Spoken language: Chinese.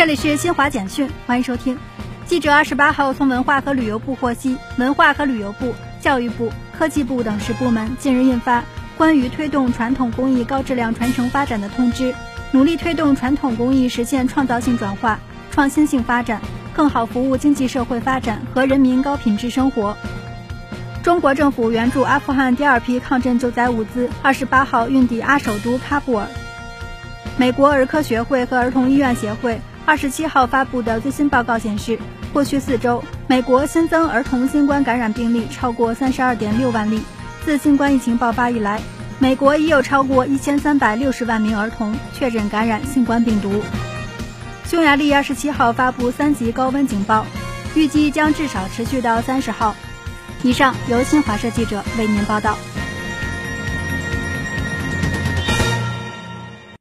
这里是新华简讯，欢迎收听。记者二十八号从文化和旅游部获悉，文化和旅游部、教育部、科技部等十部门近日印发关于推动传统工艺高质量传承发展的通知，努力推动传统工艺实现创造性转化、创新性发展，更好服务经济社会发展和人民高品质生活。中国政府援助阿富汗第二批抗震救灾物资二十八号运抵阿首都喀布尔。美国儿科学会和儿童医院协会二十七号发布的最新报告显示。过去四周，美国新增儿童新冠感染病例超过三十二点六万例。自新冠疫情爆发以来，美国已有超过一千三百六十万名儿童确诊感染新冠病毒。匈牙利二十七号发布三级高温警报，预计将至少持续到三十号。以上由新华社记者为您报道。